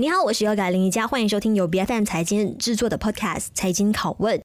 你好，我是优改林宜家，欢迎收听由 BFM 财经制作的 Podcast《财经拷问》。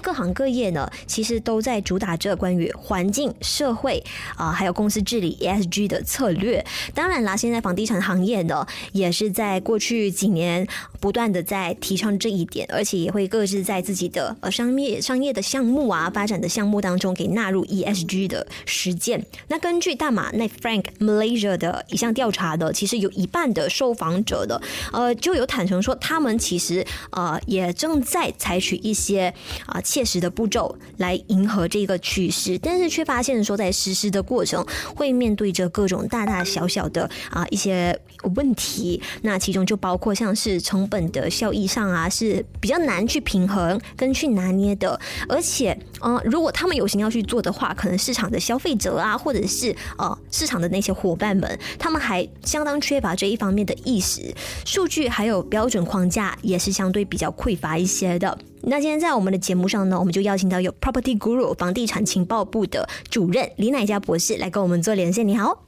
各行各业呢，其实都在主打着关于环境、社会啊、还有公司治理 ESG 的策略。当然啦，现在房地产行业呢，也是在过去几年不断的在提倡这一点，而且也会各自在自己的呃商业商业的项目啊、发展的项目当中给纳入 ESG 的实践。那根据大马，netfrank Malaysia 的一项调查的，其实有一半的受访者的呃就有坦诚说，他们其实呃也正在采取一些啊。切实的步骤来迎合这个趋势，但是却发现说，在实施的过程会面对着各种大大小小的啊一些问题。那其中就包括像是成本的效益上啊，是比较难去平衡跟去拿捏的。而且，呃，如果他们有心要去做的话，可能市场的消费者啊，或者是呃市场的那些伙伴们，他们还相当缺乏这一方面的意识，数据还有标准框架也是相对比较匮乏一些的。那今天在我们的节目上呢，我们就邀请到有 Property Guru 房地产情报部的主任李乃佳博士来跟我们做连线。你好，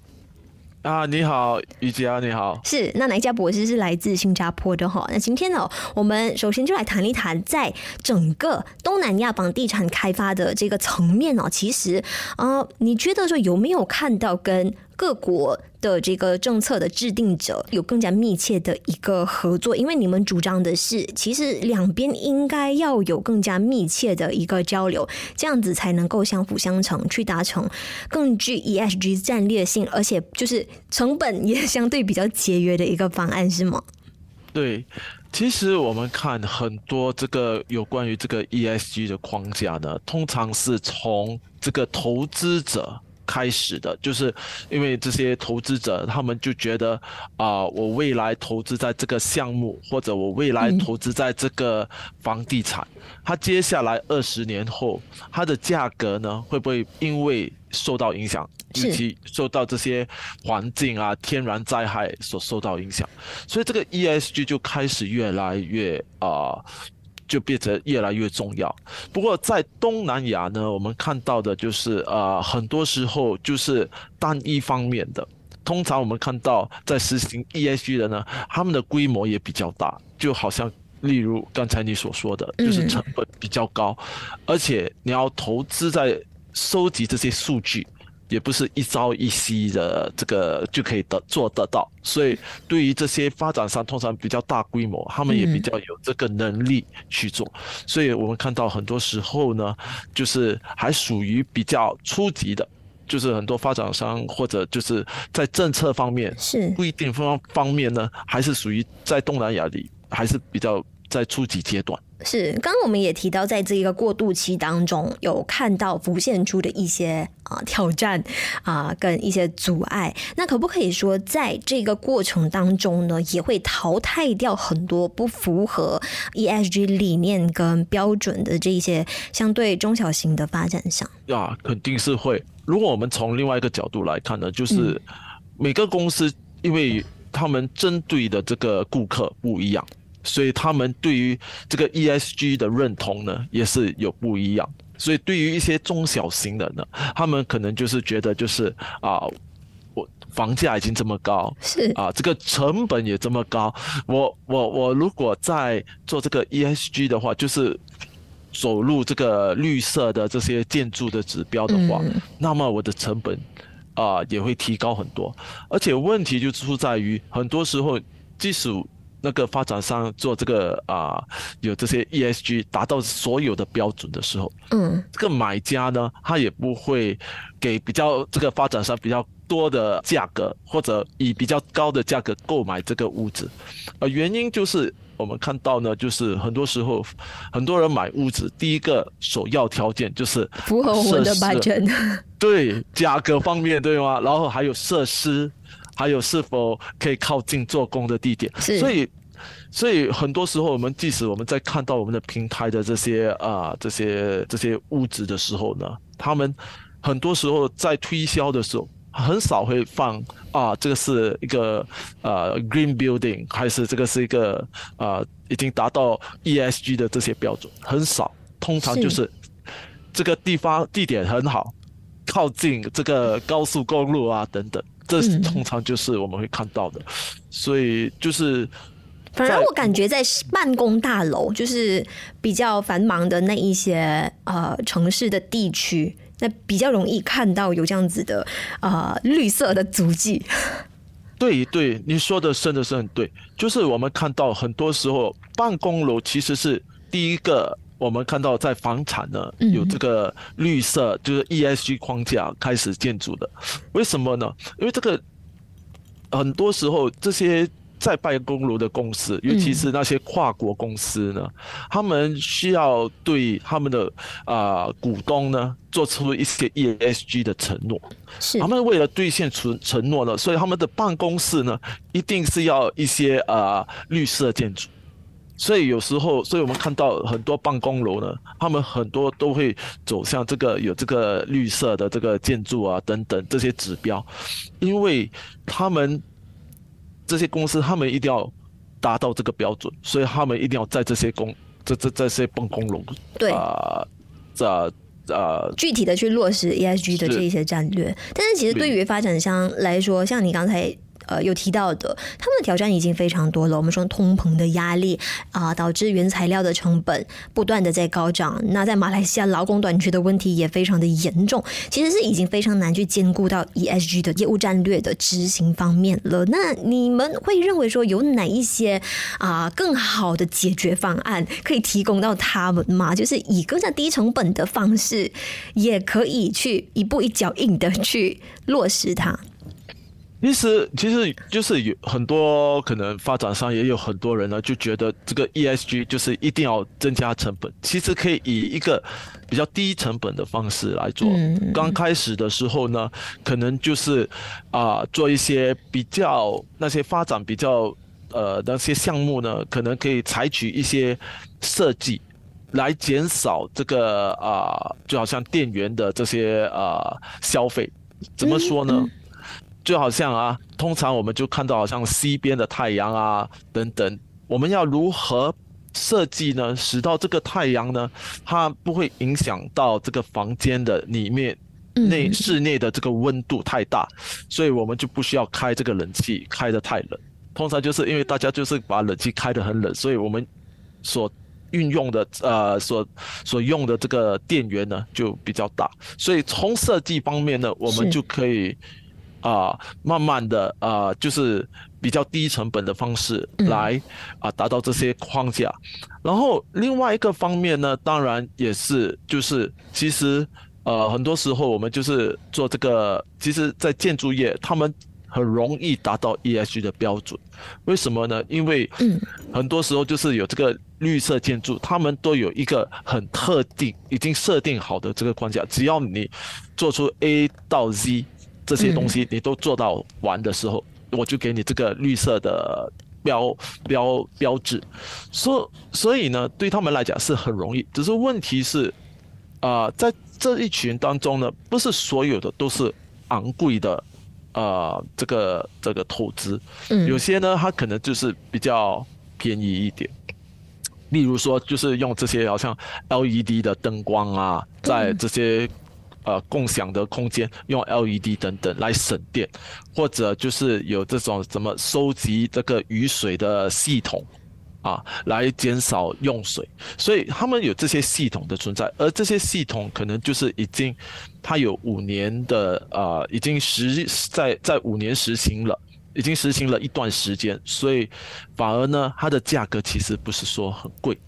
啊，你好，宜家，你好。是，那乃佳博士是来自新加坡的哈。那今天呢，我们首先就来谈一谈，在整个东南亚房地产开发的这个层面哦，其实啊、呃，你觉得说有没有看到跟各国的这个政策的制定者有更加密切的一个合作，因为你们主张的是，其实两边应该要有更加密切的一个交流，这样子才能够相辅相成，去达成更具 ESG 战略性，而且就是成本也相对比较节约的一个方案，是吗？对，其实我们看很多这个有关于这个 ESG 的框架呢，通常是从这个投资者。开始的，就是因为这些投资者，他们就觉得啊、呃，我未来投资在这个项目，或者我未来投资在这个房地产，它接下来二十年后，它的价格呢，会不会因为受到影响，以及受到这些环境啊、天然灾害所受到影响，所以这个 ESG 就开始越来越啊。呃就变得越来越重要。不过在东南亚呢，我们看到的就是呃，很多时候就是单一方面的。通常我们看到在实行 ESG 的呢，他们的规模也比较大，就好像例如刚才你所说的，就是成本比较高，而且你要投资在收集这些数据。也不是一朝一夕的这个就可以得做得到，所以对于这些发展商，通常比较大规模，他们也比较有这个能力去做。所以我们看到很多时候呢，就是还属于比较初级的，就是很多发展商或者就是在政策方面是不一定方方面呢，还是属于在东南亚里还是比较在初级阶段。是，刚刚我们也提到，在这一个过渡期当中，有看到浮现出的一些啊挑战啊，跟一些阻碍。那可不可以说，在这个过程当中呢，也会淘汰掉很多不符合 ESG 理念跟标准的这一些相对中小型的发展商？呀，肯定是会。如果我们从另外一个角度来看呢，就是每个公司，因为他们针对的这个顾客不一样。所以他们对于这个 ESG 的认同呢，也是有不一样。所以对于一些中小型的呢，他们可能就是觉得就是啊，我房价已经这么高，是啊，这个成本也这么高，我我我如果在做这个 ESG 的话，就是走入这个绿色的这些建筑的指标的话，嗯、那么我的成本啊也会提高很多。而且问题就出在于，很多时候即使那个发展商做这个啊、呃，有这些 ESG 达到所有的标准的时候，嗯，这个买家呢，他也不会给比较这个发展商比较多的价格，或者以比较高的价格购买这个屋子，呃，原因就是我们看到呢，就是很多时候很多人买屋子，第一个首要条件就是符合我们的 budget，对，价格方面对吗？然后还有设施。还有是否可以靠近做工的地点？所以，所以很多时候我们即使我们在看到我们的平台的这些啊这些这些物质的时候呢，他们很多时候在推销的时候很少会放啊这个是一个呃 green building，还是这个是一个啊已经达到 ESG 的这些标准，很少，通常就是。这个地方地点很好，靠近这个高速公路啊等等，这通常就是我们会看到的。嗯、所以就是，反而我感觉在办公大楼，就是比较繁忙的那一些呃城市的地区，那比较容易看到有这样子的呃绿色的足迹。对对，你说的真的是很对，就是我们看到很多时候办公楼其实是第一个，我们看到在房产呢有这个绿色，就是 ESG 框架开始建筑的，为什么呢？因为这个很多时候这些。在办公楼的公司，尤其是那些跨国公司呢，嗯、他们需要对他们的啊、呃、股东呢做出一些 ESG 的承诺。是，他们为了兑现承承诺呢，所以他们的办公室呢一定是要一些啊、呃、绿色建筑。所以有时候，所以我们看到很多办公楼呢，他们很多都会走向这个有这个绿色的这个建筑啊等等这些指标，因为他们。这些公司他们一定要达到这个标准，所以他们一定要在这些公这这这些办公楼对啊，这呃具体的去落实 ESG 的这一些战略。但是其实对于发展商来说，像你刚才。呃，有提到的，他们的挑战已经非常多了。我们说通膨的压力啊、导致原材料的成本不断的在高涨。那在马来西亚劳工短缺的问题也非常的严重，其实是已经非常难去兼顾到 ESG 的业务战略的执行方面了。那你们会认为说有哪一些啊、更好的解决方案可以提供到他们吗？就是以更加低成本的方式，也可以去一步一脚印的去落实它。其实，其实就是有很多可能发展商也有很多人呢，就觉得这个 ESG 就是一定要增加成本。其实可以以一个比较低成本的方式来做。刚开始的时候呢，可能就是啊，做一些比较那些发展比较呃那些项目呢，可能可以采取一些设计来减少这个啊，就好像电源的这些啊消费。怎么说呢？就好像啊，通常我们就看到好像西边的太阳啊等等，我们要如何设计呢？使到这个太阳呢，它不会影响到这个房间的里面内室内的这个温度太大，所以我们就不需要开这个冷气开得太冷。通常就是因为大家就是把冷气开得很冷，所以我们所运用的呃所所用的这个电源呢就比较大，所以从设计方面呢，我们就可以。啊，慢慢的啊，就是比较低成本的方式来啊达到这些框架。嗯。然后另外一个方面呢，当然也是就是其实呃很多时候我们就是做这个，其实在建筑业他们很容易达到 ESG 的标准。为什么呢？因为嗯很多时候就是有这个绿色建筑，他们都有一个很特定已经设定好的这个框架，只要你做出 A 到 Z。这些东西你都做到完的时候，嗯、我就给你这个绿色的标标标志。所所以呢，对他们来讲是很容易。只是问题是，啊、呃，在这一群当中呢，不是所有的都是昂贵的，啊、呃，这个这个投资。嗯。有些呢，它可能就是比较便宜一点。例如说，就是用这些好像 LED 的灯光啊，在这些。呃，共享的空间用 LED 等等来省电，或者就是有这种怎么收集这个雨水的系统啊，来减少用水。所以他们有这些系统的存在，而这些系统可能就是已经它有五年的呃，已经实在在五年实行了，已经实行了一段时间，所以反而呢，它的价格其实不是说很贵。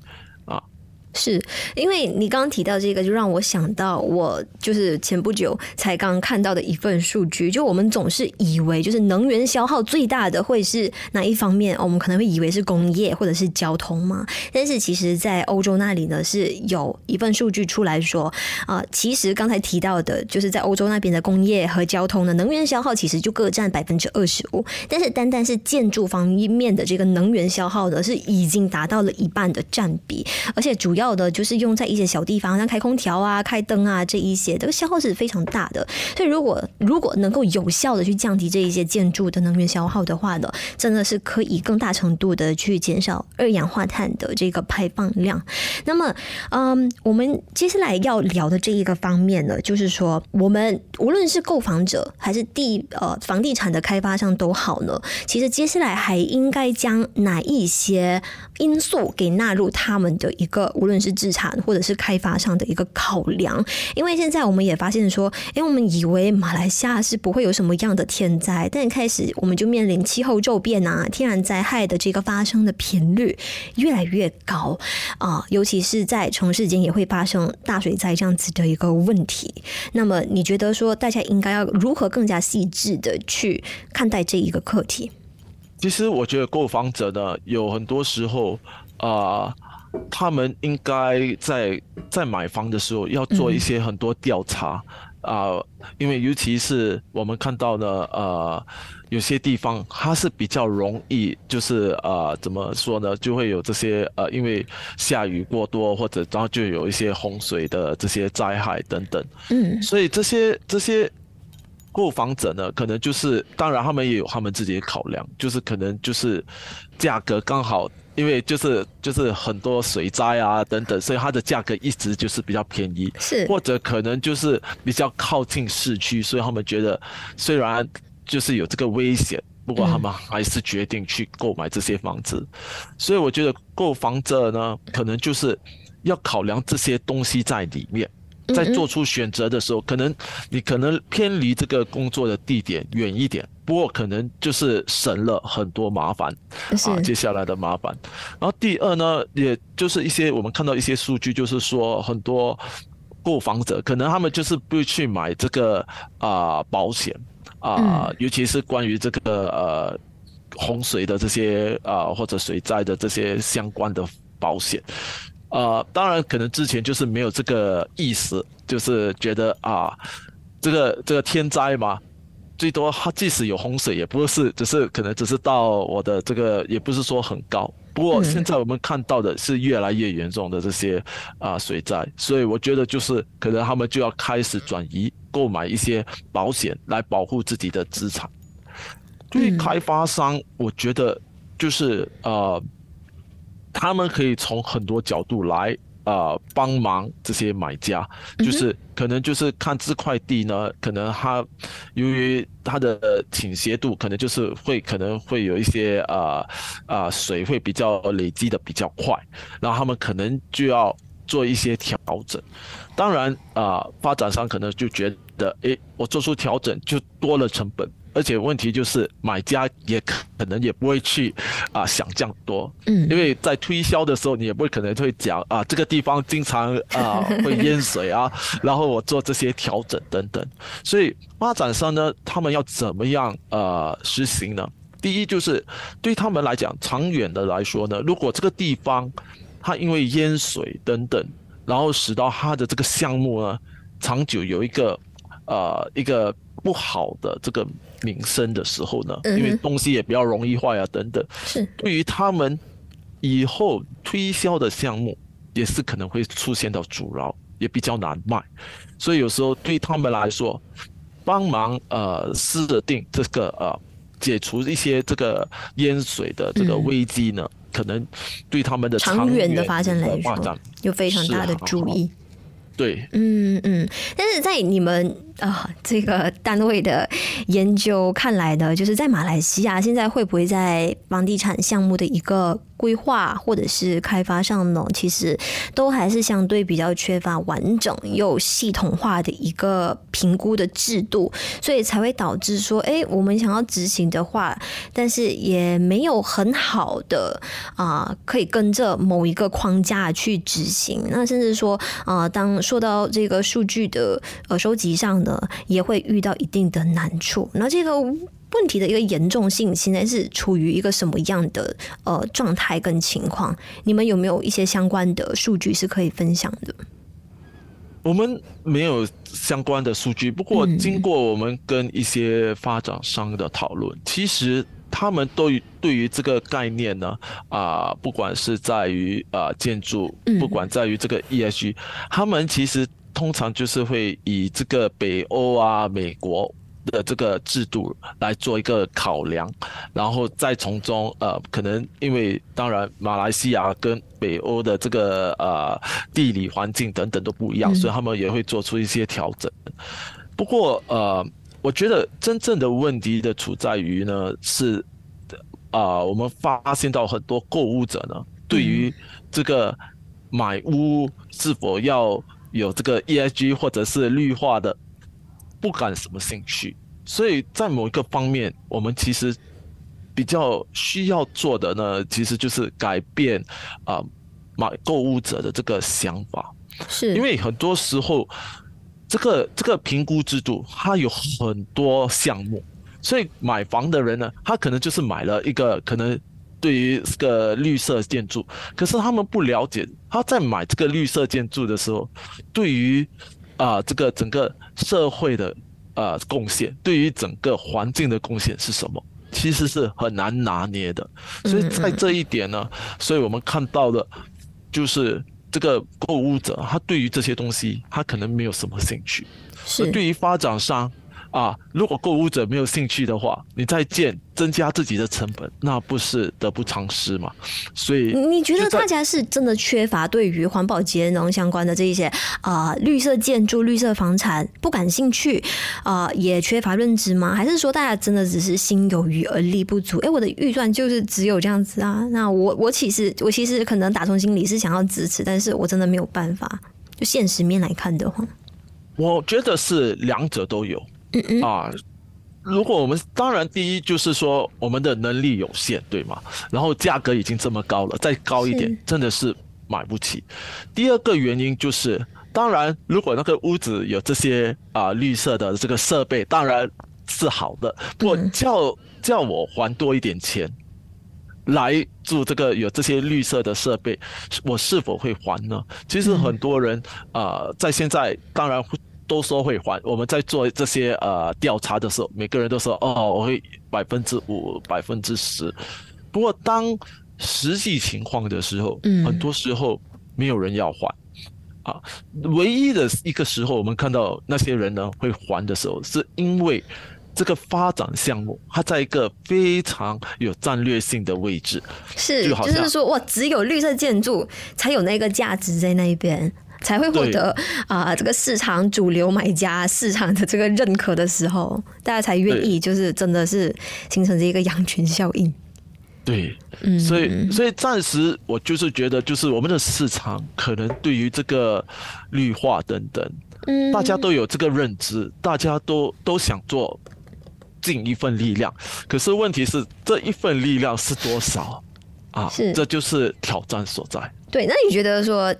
是因为你刚刚提到这个，就让我想到我就是前不久才刚看到的一份数据。就我们总是以为，就是能源消耗最大的会是哪一方面？我们可能会以为是工业或者是交通嘛。但是其实，在欧洲那里呢，是有一份数据出来说，啊，其实刚才提到的，就是在欧洲那边的工业和交通的能源消耗，其实就各占百分之二十五。但是单单是建筑方面的这个能源消耗呢，是已经达到了一半的占比，而且主要。要的就是用在一些小地方，像开空调啊、开灯啊这一些，这个消耗是非常大的。所以如果如果能够有效的去降低这一些建筑的能源消耗的话呢，真的是可以更大程度的去减少二氧化碳的这个排放量。那么，嗯，我们接下来要聊的这一个方面呢，就是说，我们无论是购房者还是地呃房地产的开发商都好呢，其实接下来还应该将哪一些因素给纳入他们的一个无论是资产或者是开发商的一个考量？因为现在我们也发现说，因为我们以为马来西亚是不会有什么样的天灾，但开始我们就面临气候骤变啊，天然灾害的这个发生的频率越来越高啊，尤其是在城市间也会发生大水灾这样子的一个问题。那么你觉得说大家应该要如何更加细致的去看待这一个课题？其实我觉得购房者呢，有很多时候啊。他们应该在在买房的时候要做一些很多调查啊、嗯呃，因为尤其是我们看到呢，呃，有些地方它是比较容易，就是呃，怎么说呢，就会有这些呃，因为下雨过多或者然后就有一些洪水的这些灾害等等。嗯，所以这些这些购房者呢，可能就是当然他们也有他们自己的考量，就是可能就是价格刚好。因为就是就是很多水灾啊等等，所以它的价格一直就是比较便宜，是或者可能就是比较靠近市区，所以他们觉得虽然就是有这个危险，不过他们还是决定去购买这些房子。所以我觉得购房者呢，可能就是要考量这些东西在里面。在做出选择的时候，可能你可能偏离这个工作的地点远一点，不过可能就是省了很多麻烦啊，接下来的麻烦。然后第二呢，也就是一些我们看到一些数据，就是说很多购房者可能他们就是不会去买这个啊保险啊，尤其是关于这个呃洪水的这些啊或者水灾的这些相关的保险。呃，当然，可能之前就是没有这个意思，就是觉得啊，这个这个天灾嘛，最多它即使有洪水，也不是，只是可能只是到我的这个，也不是说很高。不过现在我们看到的是越来越严重的这些啊水灾，所以我觉得就是可能他们就要开始转移购买一些保险来保护自己的资产。对于开发商，我觉得就是呃。他们可以从很多角度来呃帮忙这些买家，就是可能就是看这块地呢，可能它由于它的倾斜度，可能就是会可能会有一些呃呃水会比较累积的比较快，然后他们可能就要做一些调整。当然啊、呃，发展商可能就觉得，诶，我做出调整就多了成本。而且问题就是，买家也可能也不会去啊想这样多，嗯，因为在推销的时候，你也不会可能会讲啊这个地方经常啊 会淹水啊，然后我做这些调整等等。所以发展商呢，他们要怎么样呃实行呢？第一就是对他们来讲，长远的来说呢，如果这个地方它因为淹水等等，然后使到它的这个项目呢长久有一个呃一个不好的这个。名声的时候呢，因为东西也比较容易坏啊，等等。是对于他们以后推销的项目，也是可能会出现到阻挠，也比较难卖。所以有时候对他们来说，帮忙呃设定这个呃解除一些这个淹水的这个危机呢，嗯、可能对他们的长远的发展来说有非常大的注意。对，嗯嗯，但是在你们。啊，这个单位的研究看来呢，就是在马来西亚现在会不会在房地产项目的一个规划或者是开发上呢，其实都还是相对比较缺乏完整又系统化的一个评估的制度，所以才会导致说，哎，我们想要执行的话，但是也没有很好的啊，可以跟着某一个框架去执行。那甚至说啊，当说到这个数据的呃收集上。也会遇到一定的难处。那这个问题的一个严重性，现在是处于一个什么样的呃状态跟情况？你们有没有一些相关的数据是可以分享的？我们没有相关的数据，不过经过我们跟一些发展商的讨论，嗯、其实他们都对于这个概念呢，啊、呃，不管是在于啊、呃、建筑，不管在于这个 ESG，、嗯、他们其实通常就是会以这个北欧啊、美国的这个制度来做一个考量，然后再从中呃，可能因为当然马来西亚跟北欧的这个呃地理环境等等都不一样，嗯、所以他们也会做出一些调整。不过呃。我觉得真正的问题的处在于呢，是，啊，我们发现到很多购物者呢，对于这个买屋是否要有这个 ESG 或者是绿化的，不感什么兴趣。所以在某一个方面，我们其实比较需要做的呢，其实就是改变啊买购物者的这个想法，是因为很多时候。这个这个评估制度，它有很多项目，所以买房的人呢，他可能就是买了一个可能对于这个绿色建筑，可是他们不了解，他在买这个绿色建筑的时候，对于啊、呃、这个整个社会的呃贡献，对于整个环境的贡献是什么，其实是很难拿捏的。所以在这一点呢，所以我们看到的，就是。这个购物者，他对于这些东西，他可能没有什么兴趣。是对于发展商。啊，如果购物者没有兴趣的话，你再建增加自己的成本，那不是得不偿失吗？所以你觉得大家是真的缺乏对于环保节能相关的这一些啊、呃、绿色建筑、绿色房产不感兴趣啊、呃，也缺乏认知吗？还是说大家真的只是心有余而力不足？哎，我的预算就是只有这样子啊。那我我其实我其实可能打从心里是想要支持，但是我真的没有办法。就现实面来看的话，我觉得是两者都有。啊，如果我们当然第一就是说我们的能力有限，对吗？然后价格已经这么高了，再高一点真的是买不起。第二个原因就是，当然如果那个屋子有这些啊绿色的这个设备，当然是好的。不过叫叫我还多一点钱来住这个有这些绿色的设备，我是否会还呢？其实很多人啊，在现在当然会。都说会还。我们在做这些呃调查的时候，每个人都说哦，我会百分之五、百分之十。不过当实际情况的时候，嗯，很多时候没有人要还啊。唯一的一个时候，我们看到那些人呢会还的时候，是因为这个发展项目它在一个非常有战略性的位置，是，就，就是说哇，只有绿色建筑才有那个价值在那一边。才会获得啊、呃，这个市场主流买家市场的这个认可的时候，大家才愿意，就是真的是形成这一个羊群效应。对，嗯，所以所以暂时我就是觉得，就是我们的市场可能对于这个绿化等等，嗯，大家都有这个认知，大家都都想做尽一份力量，可是问题是这一份力量是多少啊？是，这就是挑战所在。对，那你觉得说？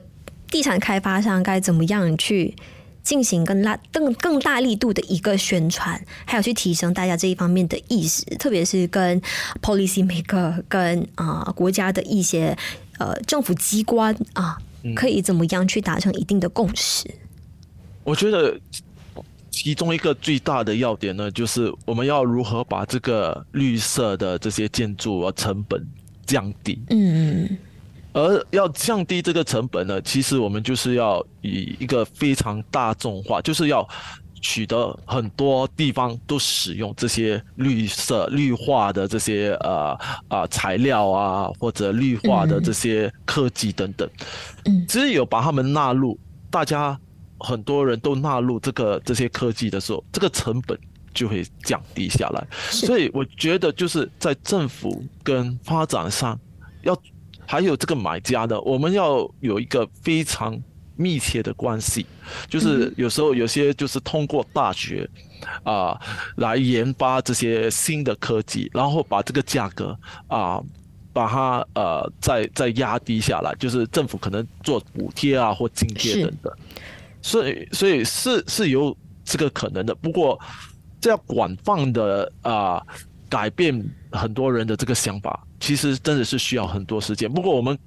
地产开发商该怎么样去进行更大、更更大力度的一个宣传，还有去提升大家这一方面的意识，特别是跟 policy maker、跟啊、呃、国家的一些呃政府机关啊，可以怎么样去达成一定的共识？我觉得其中一个最大的要点呢，就是我们要如何把这个绿色的这些建筑啊成本降低。嗯嗯。而要降低这个成本呢，其实我们就是要以一个非常大众化，就是要取得很多地方都使用这些绿色、绿化的这些呃啊材料啊，或者绿化的这些科技等等。嗯，只有把他们纳入，大家很多人都纳入这个这些科技的时候，这个成本就会降低下来。所以我觉得就是在政府跟发展上要。还有这个买家的，我们要有一个非常密切的关系，就是有时候有些就是通过大学啊、呃、来研发这些新的科技，然后把这个价格啊、呃、把它呃再再压低下来，就是政府可能做补贴啊或津贴等等，所以所以是是有这个可能的，不过这要广泛的啊。呃改变很多人的这个想法，其实真的是需要很多时间。不过我们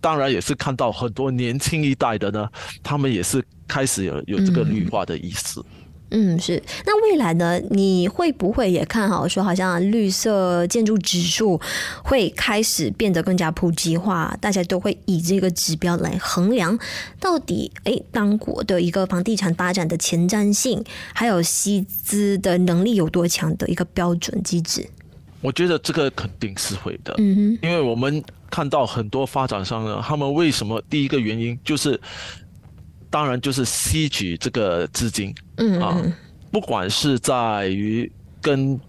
当然也是看到很多年轻一代的呢，他们也是开始有有这个绿化的意思。嗯，是。那未来呢？你会不会也看好说，好像绿色建筑指数会开始变得更加普及化？大家都会以这个指标来衡量，到底诶，当国的一个房地产发展的前瞻性，还有吸资的能力有多强的一个标准机制？我觉得这个肯定是会的。嗯哼，因为我们看到很多发展商呢，他们为什么第一个原因就是。当然就是吸取这个资金，嗯啊，不管是在于跟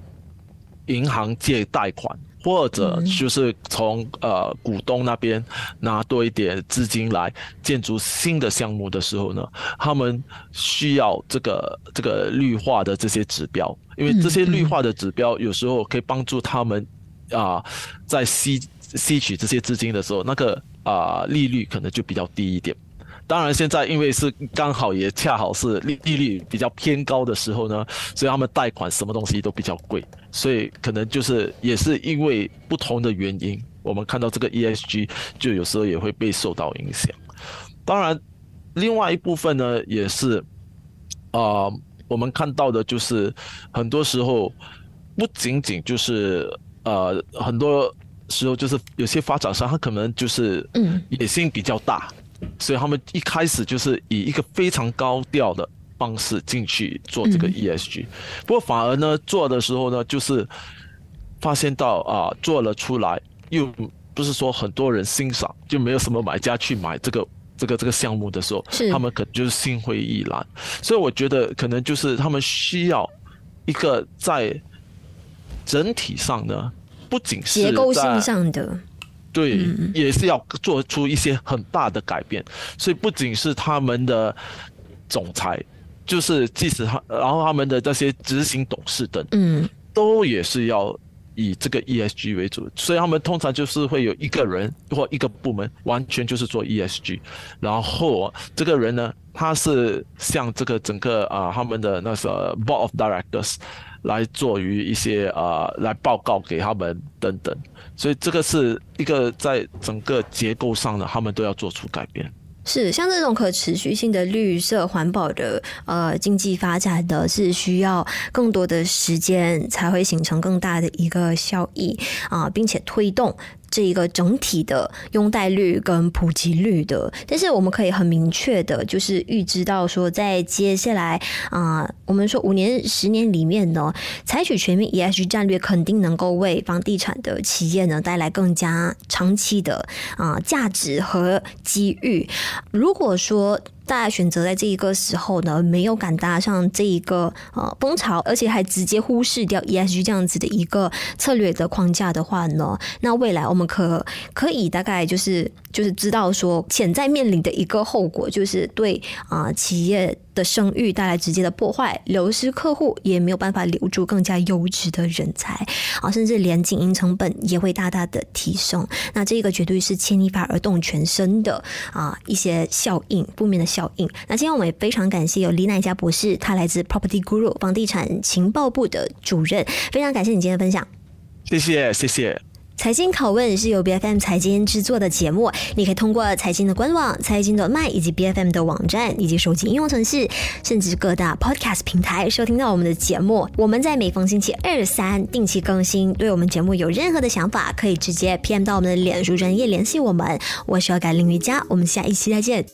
银行借贷款，或者就是从呃股东那边拿多一点资金来建筑新的项目的时候呢，他们需要这个这个绿化的这些指标，因为这些绿化的指标有时候可以帮助他们啊，在吸吸取这些资金的时候，那个啊利率可能就比较低一点。当然，现在因为是刚好也恰好是利利率比较偏高的时候呢，所以他们贷款什么东西都比较贵，所以可能就是也是因为不同的原因，我们看到这个 ESG 就有时候也会被受到影响。当然，另外一部分呢，也是啊、呃，我们看到的就是很多时候不仅仅就是呃，很多时候就是有些发展商他可能就是嗯野心比较大。所以他们一开始就是以一个非常高调的方式进去做这个 ESG，不过反而呢做的时候呢，就是发现到啊做了出来，又不是说很多人欣赏，就没有什么买家去买这个这个这个项目的时候，他们可能就是心灰意冷。所以我觉得可能就是他们需要一个在整体上呢，不仅是结构性上的。对，也是要做出一些很大的改变，所以不仅是他们的总裁，就是即使他，然后他们的这些执行董事等，嗯，都也是要以这个 ESG 为主，所以他们通常就是会有一个人或一个部门完全就是做 ESG，然后这个人呢，他是向这个整个啊他们的那个 Board of Directors 来做于一些啊来报告给他们等等。所以这个是一个在整个结构上呢，他们都要做出改变。是像这种可持续性的绿色环保的呃经济发展的，是需要更多的时间才会形成更大的一个效益啊，并且推动。这一个整体的拥戴率跟普及率的，但是我们可以很明确的，就是预知到说，在接下来啊、我们说五年、十年里面呢，采取全面 ESG 战略，肯定能够为房地产的企业呢带来更加长期的啊、呃、价值和机遇。如果说，大家选择在这一个时候呢，没有敢搭上这一个呃风潮，而且还直接忽视掉 ESG 这样子的一个策略的框架的话呢，那未来我们可可以大概就是就是知道说潜在面临的一个后果，就是对啊、企业。的声誉带来直接的破坏，流失客户也没有办法留住更加优质的人才啊，甚至连经营成本也会大大的提升。那这个绝对是牵一发而动全身的啊一些效应，负面的效应。那今天我们也非常感谢有李乃佳博士，他来自 Property Guru 房地产情报部的主任，非常感谢你今天的分享。谢谢，谢谢。财经拷问是由 BFM 财经制作的节目，你可以通过财经的官网、财经的麦以及 BFM 的网站以及手机应用程式，甚至各大 Podcast 平台收听到我们的节目。我们在每逢星期二、三定期更新。对我们节目有任何的想法，可以直接 PM 到我们的脸书专页联系我们。我是要改林瑜伽，我们下一期再见。